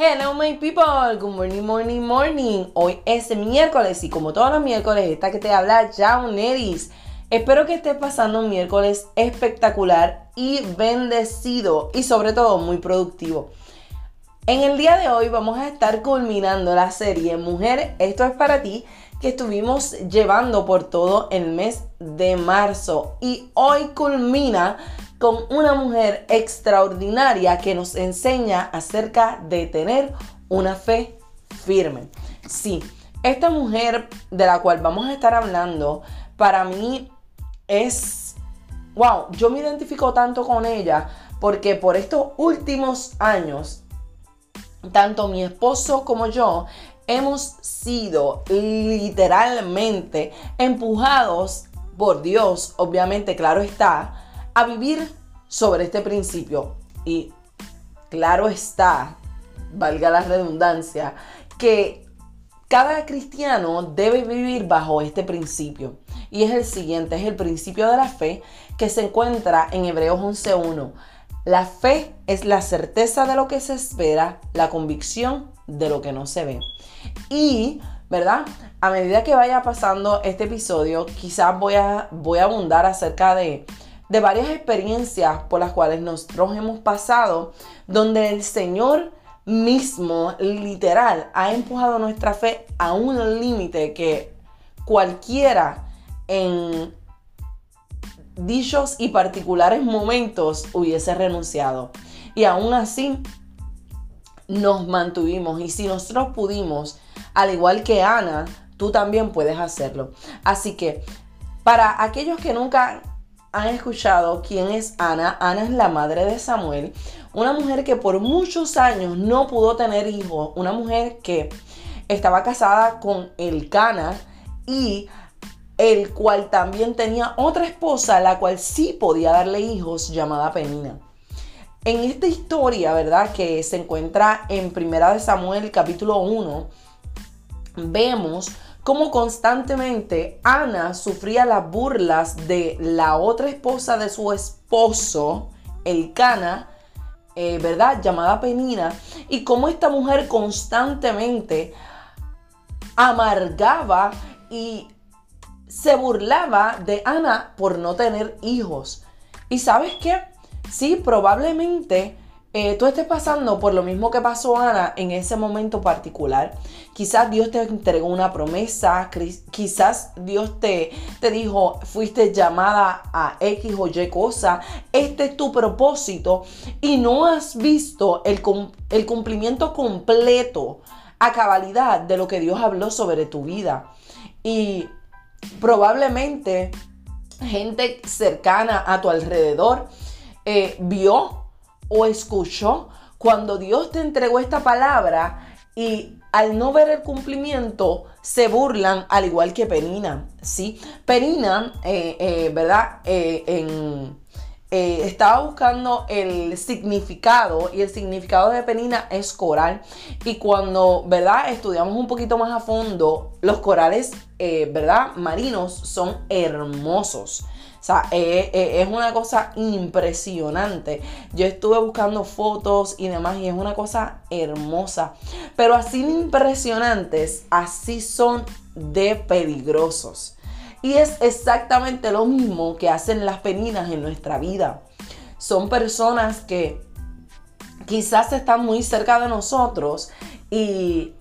Hello my people, good morning, morning, morning. Hoy es miércoles y como todos los miércoles, esta que te habla Jauneris. Espero que estés pasando un miércoles espectacular y bendecido y sobre todo muy productivo. En el día de hoy vamos a estar culminando la serie Mujer, esto es para ti, que estuvimos llevando por todo el mes de marzo y hoy culmina con una mujer extraordinaria que nos enseña acerca de tener una fe firme. Sí, esta mujer de la cual vamos a estar hablando, para mí es, wow, yo me identifico tanto con ella porque por estos últimos años, tanto mi esposo como yo hemos sido literalmente empujados por Dios, obviamente, claro está, a vivir sobre este principio. Y claro está, valga la redundancia, que cada cristiano debe vivir bajo este principio. Y es el siguiente, es el principio de la fe que se encuentra en Hebreos 11.1. La fe es la certeza de lo que se espera, la convicción de lo que no se ve. Y, ¿verdad? A medida que vaya pasando este episodio, quizás voy a, voy a abundar acerca de de varias experiencias por las cuales nosotros hemos pasado, donde el Señor mismo, literal, ha empujado nuestra fe a un límite que cualquiera en dichos y particulares momentos hubiese renunciado. Y aún así nos mantuvimos. Y si nosotros pudimos, al igual que Ana, tú también puedes hacerlo. Así que para aquellos que nunca han escuchado quién es Ana. Ana es la madre de Samuel, una mujer que por muchos años no pudo tener hijos, una mujer que estaba casada con el Cana y el cual también tenía otra esposa, la cual sí podía darle hijos, llamada Penina. En esta historia, ¿verdad? Que se encuentra en Primera de Samuel capítulo 1, vemos cómo constantemente Ana sufría las burlas de la otra esposa de su esposo, el Cana, eh, ¿verdad? Llamada Penina, y cómo esta mujer constantemente amargaba y se burlaba de Ana por no tener hijos. ¿Y sabes qué? Sí, probablemente eh, tú estés pasando por lo mismo que pasó Ana en ese momento particular. Quizás Dios te entregó una promesa, quizás Dios te, te dijo, fuiste llamada a X o Y cosa, este es tu propósito y no has visto el, el cumplimiento completo a cabalidad de lo que Dios habló sobre tu vida. Y probablemente gente cercana a tu alrededor eh, vio o escuchó cuando Dios te entregó esta palabra y al no ver el cumplimiento se burlan al igual que Penina, ¿sí? Penina, eh, eh, ¿verdad? Eh, estaba buscando el significado y el significado de Penina es coral y cuando, ¿verdad? Estudiamos un poquito más a fondo, los corales, ¿verdad? Marinos son hermosos. O sea, eh, eh, es una cosa impresionante. Yo estuve buscando fotos y demás y es una cosa hermosa. Pero así impresionantes, así son de peligrosos. Y es exactamente lo mismo que hacen las peninas en nuestra vida. Son personas que quizás están muy cerca de nosotros y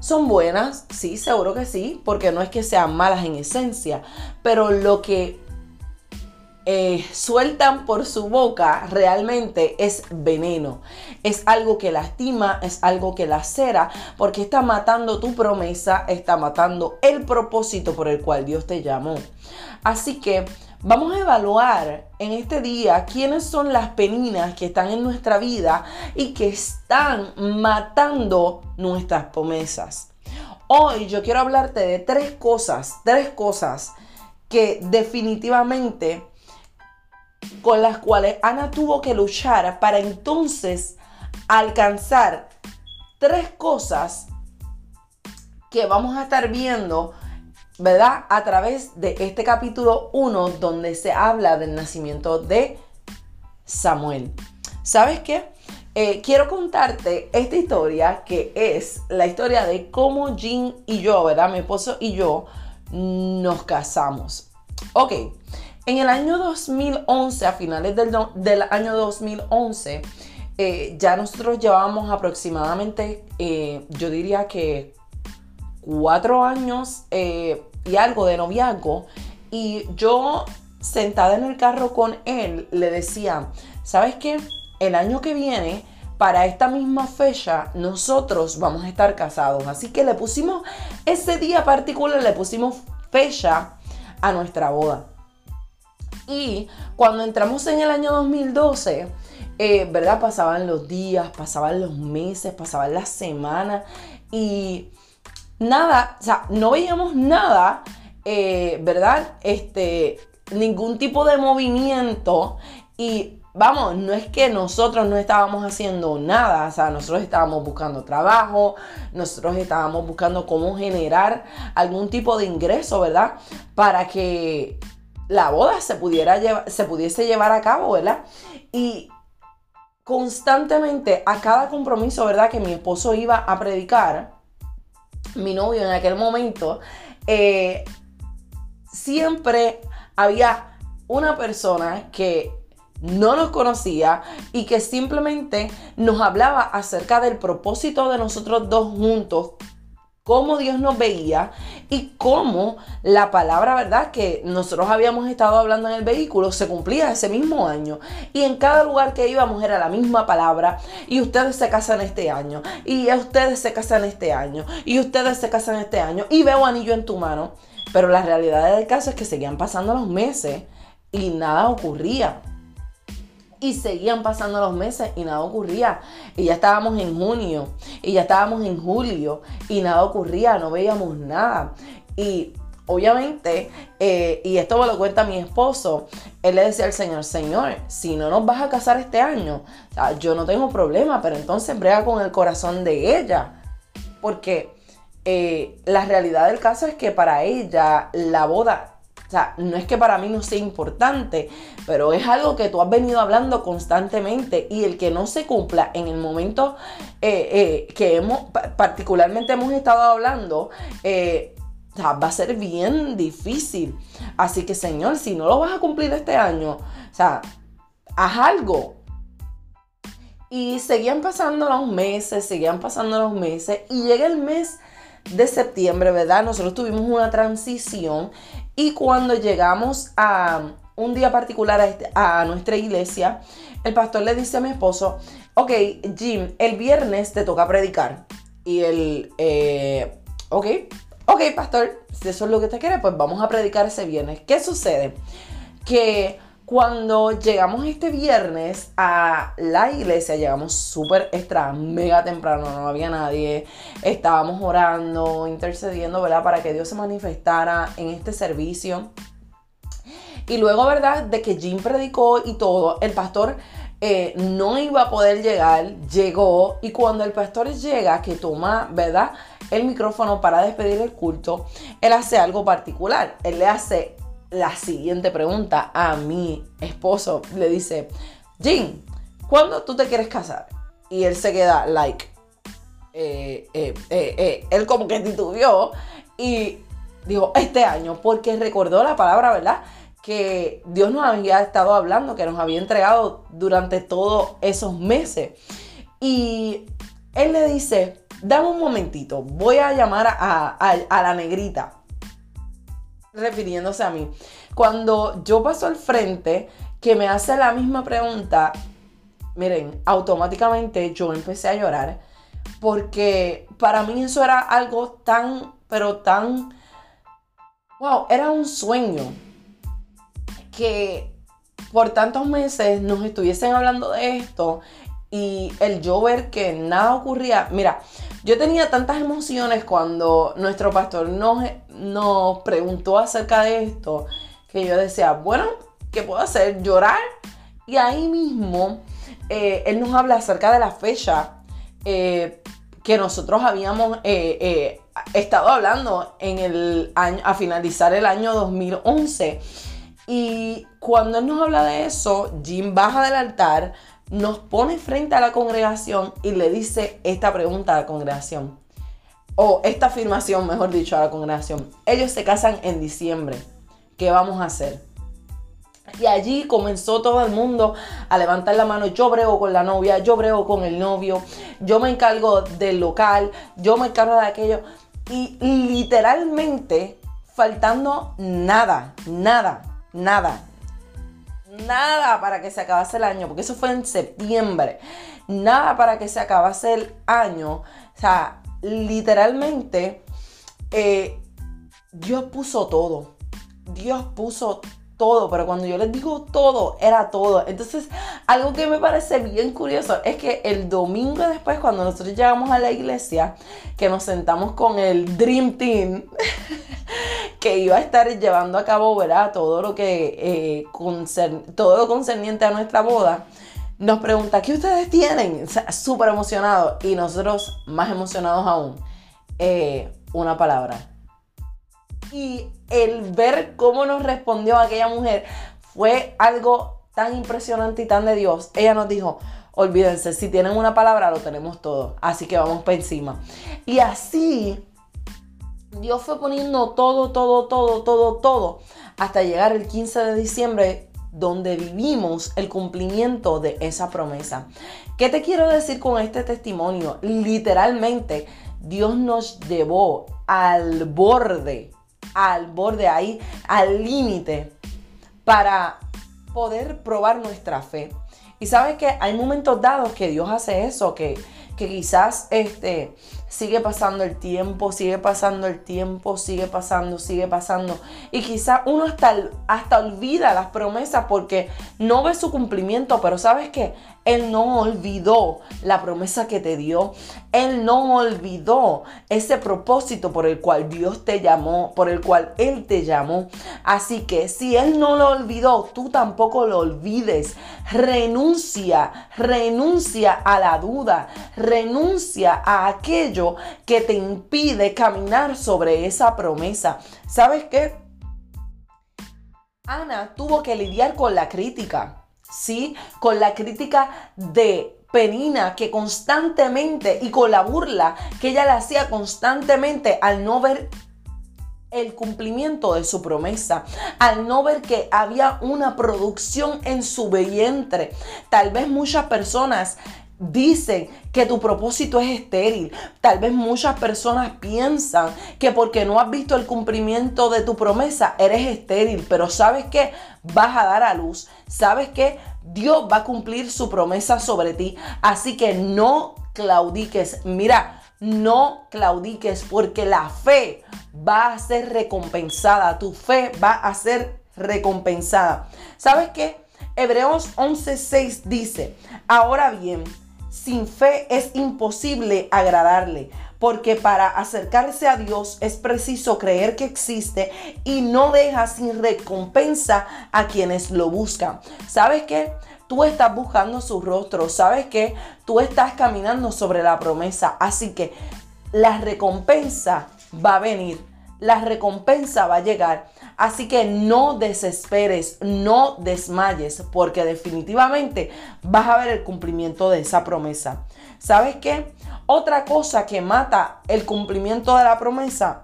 son buenas, sí, seguro que sí, porque no es que sean malas en esencia, pero lo que eh, sueltan por su boca realmente es veneno. Es algo que lastima, es algo que lacera, porque está matando tu promesa, está matando el propósito por el cual Dios te llamó. Así que vamos a evaluar en este día quiénes son las peninas que están en nuestra vida y que están matando nuestras promesas. Hoy yo quiero hablarte de tres cosas, tres cosas que definitivamente con las cuales Ana tuvo que luchar para entonces alcanzar tres cosas que vamos a estar viendo, ¿verdad? A través de este capítulo 1 donde se habla del nacimiento de Samuel. ¿Sabes qué? eh, quiero contarte esta historia que es la historia de cómo Jean y yo, ¿verdad? Mi esposo y yo nos casamos. Ok, en el año 2011, a finales del, año 2011, eh, ya nosotros llevábamos aproximadamente, eh, yo diría que cuatro años eh, y algo de noviazgo. Y yo sentada en el carro con él le decía, ¿sabes qué? El año que viene, para esta misma fecha, nosotros vamos a estar casados. Así que le pusimos ese día particular, le pusimos fecha a nuestra boda. Y cuando entramos en el año 2012, eh, ¿verdad? Pasaban los días, pasaban los meses, pasaban las semanas y nada, o sea, no veíamos nada, eh, ¿verdad? Este, ningún tipo de movimiento y vamos, no es que nosotros no estábamos haciendo nada, o sea, nosotros estábamos buscando trabajo, nosotros estábamos buscando cómo generar algún tipo de ingreso, ¿verdad? Para que la boda se, pudiera se pudiese llevar a cabo, ¿verdad? Y constantemente a cada compromiso, ¿verdad? Que mi esposo iba a predicar, mi novio en aquel momento, eh, siempre había una persona que no nos conocía y que simplemente nos hablaba acerca del propósito de nosotros dos juntos cómo Dios nos veía y cómo la palabra, ¿verdad? Que nosotros habíamos estado hablando en el vehículo se cumplía ese mismo año. Y en cada lugar que íbamos era la misma palabra. Y ustedes se casan este año. Y ustedes se casan este año. Y ustedes se casan este año. Y veo anillo en tu mano. Pero la realidad del caso es que seguían pasando los meses y nada ocurría. Y seguían pasando los meses y nada ocurría. Y ya estábamos en junio, y ya estábamos en julio, y nada ocurría, no veíamos nada. Y obviamente, eh, y esto me lo cuenta mi esposo, él le decía al Señor, Señor, si no nos vas a casar este año, yo no tengo problema, pero entonces brega con el corazón de ella. Porque eh, la realidad del caso es que para ella la boda o sea, no es que para mí no sea importante, pero es algo que tú has venido hablando constantemente y el que no se cumpla en el momento eh, eh, que hemos, particularmente hemos estado hablando, eh, va a ser bien difícil. Así que Señor, si no lo vas a cumplir este año, o sea, haz algo. Y seguían pasando los meses, seguían pasando los meses y llega el mes de septiembre, ¿verdad? Nosotros tuvimos una transición y cuando llegamos a un día particular a, este, nuestra iglesia, el pastor le dice a mi esposo, ok, Jim, el viernes te toca predicar. Y él, eh, ok, ok, pastor, si eso es lo que te quiere, pues vamos a predicar ese viernes. ¿Qué sucede? Que cuando llegamos este viernes a la iglesia, llegamos súper extra, mega temprano, no había nadie. Estábamos orando, intercediendo, ¿verdad? Para que Dios se manifestara en este servicio. Y luego, ¿verdad? De que Jim predicó y todo, el pastor eh, no iba a poder llegar, llegó. Y cuando el pastor llega, que toma, ¿verdad? El micrófono para despedir el culto, él hace algo particular. Él le hace la siguiente pregunta a mi esposo. Le dice, Jim, ¿cuándo tú te quieres casar? Y él se queda like. Eh, eh, eh, él como que titubeó y dijo, este año, porque recordó la palabra, ¿verdad? Que Dios nos había estado hablando, que nos había entregado durante todos esos meses. Y él le dice, dame un momentito, voy a llamar a, a la negrita refiriéndose a mí. Cuando yo paso al frente, que me hace la misma pregunta, miren, automáticamente yo empecé a llorar. Porque para mí eso era algo tan, pero tan, wow, era un sueño. Que por tantos meses nos estuviesen hablando de esto y el yo ver que nada ocurría. Mira, yo tenía tantas emociones cuando nuestro pastor nos, nos preguntó acerca de esto que yo decía, bueno, ¿qué puedo hacer? Llorar. Y ahí mismo eh, él nos habla acerca de la fecha eh, que nosotros habíamos eh, estado hablando en el año, a finalizar el año 2011. Y cuando él nos habla de eso, Jim baja del altar, nos pone frente a la congregación y le dice esta pregunta a la congregación, o esta afirmación, mejor dicho, a la congregación. Ellos se casan en diciembre. ¿Qué vamos a hacer? Y allí comenzó todo el mundo a levantar la mano. Yo brego con la novia, yo brego con el novio, yo me encargo del local, yo me encargo de aquello. Y literalmente faltando nada, nada, nada, nada para que se acabase el año, porque eso fue en septiembre. Nada para que se acabase el año. O sea, literalmente eh, Dios puso todo. Dios puso todo, pero cuando yo les digo todo, era todo. Entonces, algo que me parece bien curioso es que el domingo después, cuando nosotros llegamos a la iglesia, que nos sentamos con el Dream Team, que iba a estar llevando a cabo, ¿verdad? Todo lo que, eh, todo lo concerniente a nuestra boda, nos pregunta, ¿qué ustedes tienen? O súper emocionados y nosotros más emocionados aún. Eh, una palabra. Y el ver cómo nos respondió aquella mujer fue algo tan impresionante y tan de Dios. Ella nos dijo, olvídense, si tienen una palabra lo tenemos todo, así que vamos para encima. Y así Dios fue poniendo todo, todo, todo, todo, todo, hasta llegar el 15 de diciembre, donde vivimos el cumplimiento de esa promesa. ¿Qué te quiero decir con este testimonio? Literalmente, Dios nos llevó al borde al borde ahí, al límite, para poder probar nuestra fe. Y sabes que hay momentos dados que Dios hace eso, que, que quizás este, sigue pasando el tiempo, sigue pasando el tiempo, sigue pasando, sigue pasando. Y quizás uno hasta, hasta olvida las promesas porque no ve su cumplimiento, pero sabes que Él no olvidó la promesa que te dio. Él no olvidó ese propósito por el cual Dios te llamó, por el cual Él te llamó. Así que si Él no lo olvidó, tú tampoco lo olvides. Renuncia, renuncia a la duda, renuncia a aquello que te impide caminar sobre esa promesa. ¿Sabes qué? Ana tuvo que lidiar con la crítica, ¿sí? Con la crítica de Penina que constantemente y con la burla que ella le hacía constantemente al no ver el cumplimiento de su promesa, al no ver que había una producción en su vientre. Tal vez muchas personas dicen que tu propósito es estéril. Tal vez muchas personas piensan que porque no has visto el cumplimiento de tu promesa, eres estéril. Pero sabes que vas a dar a luz. Sabes que Dios va a cumplir su promesa sobre ti. Así que no claudiques. Mira, no claudiques porque la fe va a ser recompensada. Tu fe va a ser recompensada. ¿Sabes qué? Hebreos 11:6 dice, ahora bien, sin fe es imposible agradarle, porque para acercarse a Dios es preciso creer que existe y no deja sin recompensa a quienes lo buscan. ¿Sabes qué? Tú estás buscando su rostro, sabes que tú estás caminando sobre la promesa, así que la recompensa va a venir, la recompensa va a llegar. Así que no desesperes, no desmayes, porque definitivamente vas a ver el cumplimiento de esa promesa. ¿Sabes qué? Otra cosa que mata el cumplimiento de la promesa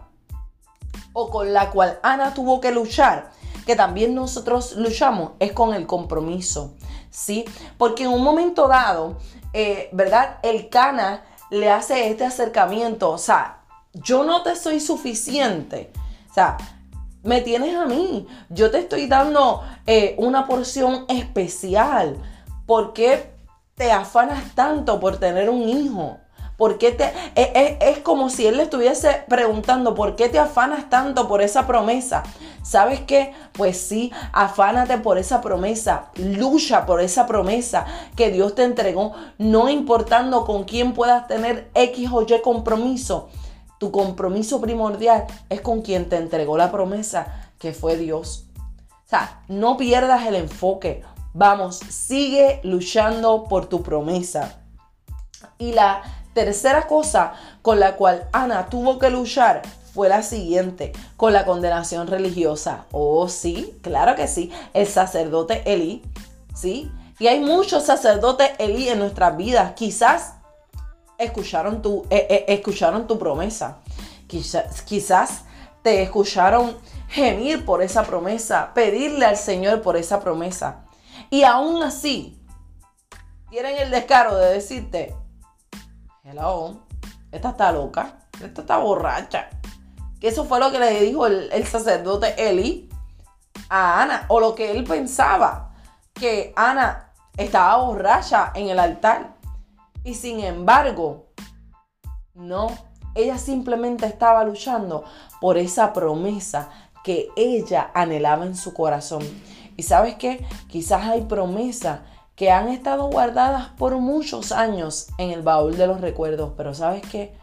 o con la cual Ana tuvo que luchar, que también nosotros luchamos, es con el compromiso. ¿Sí? Porque en un momento dado, eh, ¿verdad? El Cana le hace este acercamiento, o sea, yo no te soy suficiente. O sea, me tienes a mí. Yo te estoy dando eh, una porción especial. ¿Por qué te afanas tanto por tener un hijo? ¿Por qué te, es, como si él le estuviese preguntando, ¿por qué te afanas tanto por esa promesa? ¿Sabes qué? Pues sí, afánate por esa promesa, lucha por esa promesa que Dios te entregó, no importando con quién puedas tener X o Y compromiso. Tu compromiso primordial es con quien te entregó la promesa, que fue Dios. O sea, no pierdas el enfoque. Vamos, sigue luchando por tu promesa. Y la tercera cosa con la cual Ana tuvo que luchar fue la siguiente, con la condenación religiosa. Oh, sí, claro que sí. El sacerdote Eli, ¿sí? Y hay muchos sacerdotes Elí en nuestras vidas. Quizás escucharon tu, eh, eh, escucharon tu promesa. Quizás, quizás te escucharon gemir por esa promesa, pedirle al Señor por esa promesa. Y aún así, tienen el descaro de decirte, hello, esta está loca, esta está borracha. Que eso fue lo que le dijo el, el sacerdote Eli a Ana, o lo que él pensaba, que Ana estaba borracha en el altar. Y sin embargo, no, ella simplemente estaba luchando por esa promesa que ella anhelaba en su corazón. Y sabes qué? Quizás hay promesas que han estado guardadas por muchos años en el baúl de los recuerdos, pero sabes qué?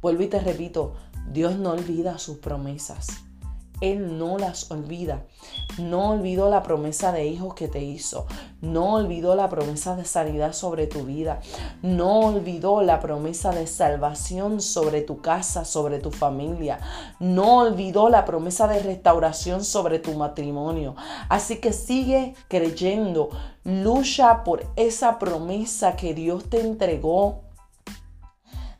Vuelvo y te repito, Dios no olvida sus promesas. Él no las olvida. No olvidó la promesa de hijos que te hizo. No olvidó la promesa de sanidad sobre tu vida. No olvidó la promesa de salvación sobre tu casa, sobre tu familia. No olvidó la promesa de restauración sobre tu matrimonio. Así que sigue creyendo. Lucha por esa promesa que Dios te entregó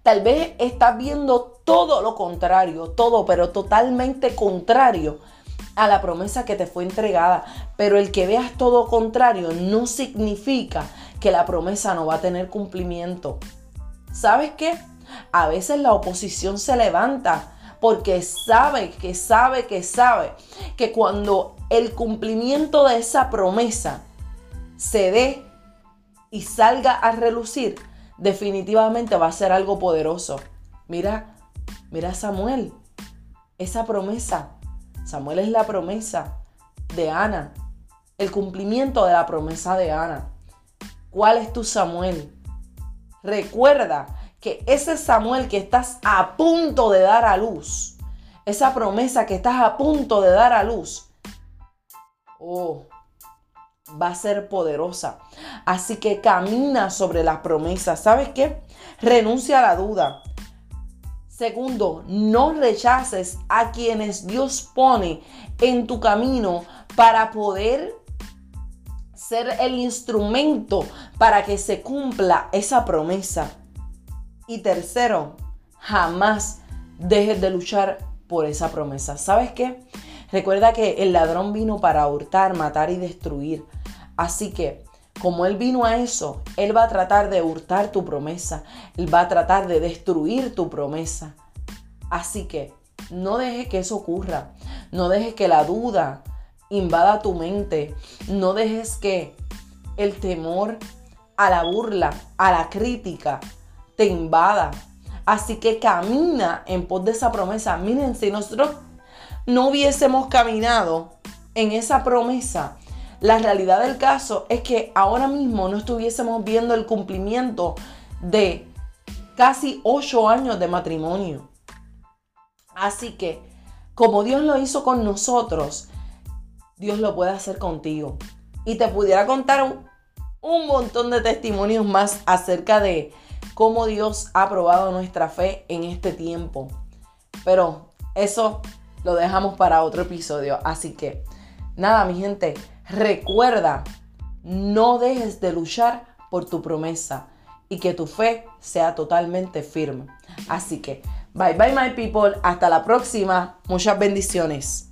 Tal vez estás viendo todo lo contrario, todo, pero totalmente contrario a la promesa que te fue entregada. Pero el que veas todo contrario no significa que la promesa no va a tener cumplimiento. ¿Sabes qué? A veces la oposición se levanta porque sabe, que sabe, que sabe que cuando el cumplimiento de esa promesa se dé y salga a relucir, definitivamente va a ser algo poderoso. Mira, mira Samuel, esa promesa. Samuel es la promesa de Ana, el cumplimiento de la promesa de Ana. ¿Cuál es tu Samuel? Recuerda que ese Samuel que estás a punto de dar a luz, esa promesa que estás a punto de dar a luz, oh, va a ser poderosa. Así que camina sobre las promesas. ¿Sabes qué? Renuncia a la duda. Segundo, no rechaces a quienes Dios pone en tu camino para poder ser el instrumento para que se cumpla esa promesa. Y tercero, jamás dejes de luchar por esa promesa. ¿Sabes qué? Recuerda que el ladrón vino para hurtar, matar y destruir. Así que, como Él vino a eso, Él va a tratar de hurtar tu promesa. Él va a tratar de destruir tu promesa. Así que, no dejes que eso ocurra. No dejes que la duda invada tu mente. No dejes que el temor a la burla, a la crítica, te invada. Así que camina en pos de esa promesa. Miren, si nosotros no hubiésemos caminado en esa promesa, la realidad del caso es que ahora mismo no estuviésemos viendo el cumplimiento de casi ocho años de matrimonio. Así que, como Dios lo hizo con nosotros, Dios lo puede hacer contigo. Y te pudiera contar un, un montón de testimonios más acerca de cómo Dios ha probado nuestra fe en este tiempo. Pero eso lo dejamos para otro episodio. Así que, nada, mi gente, recuerda, no dejes de luchar por tu promesa y que tu fe sea totalmente firme. Así que, bye bye my people, hasta la próxima, muchas bendiciones.